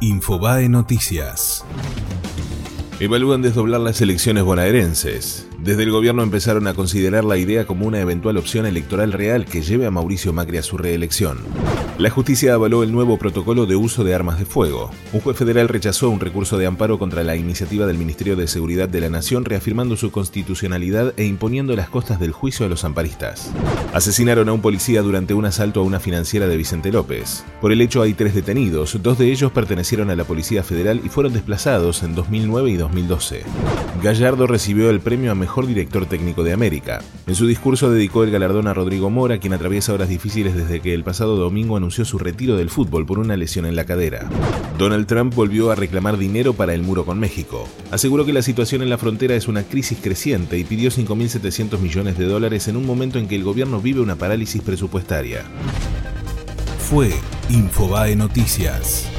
Infobae Noticias. Evalúan desdoblar las elecciones bonaerenses. Desde el gobierno empezaron a considerar la idea como una eventual opción electoral real que lleve a Mauricio Macri a su reelección. La justicia avaló el nuevo protocolo de uso de armas de fuego. Un juez federal rechazó un recurso de amparo contra la iniciativa del Ministerio de Seguridad de la Nación, reafirmando su constitucionalidad e imponiendo las costas del juicio a los amparistas. Asesinaron a un policía durante un asalto a una financiera de Vicente López. Por el hecho hay tres detenidos, dos de ellos pertenecieron a la Policía Federal y fueron desplazados en 2009 y 2012. Gallardo recibió el premio a Mejor Director Técnico de América. En su discurso dedicó el galardón a Rodrigo Mora, quien atraviesa horas difíciles desde que el pasado domingo anunció su retiro del fútbol por una lesión en la cadera. Donald Trump volvió a reclamar dinero para el muro con México. Aseguró que la situación en la frontera es una crisis creciente y pidió 5.700 millones de dólares en un momento en que el gobierno vive una parálisis presupuestaria. Fue Infobae Noticias.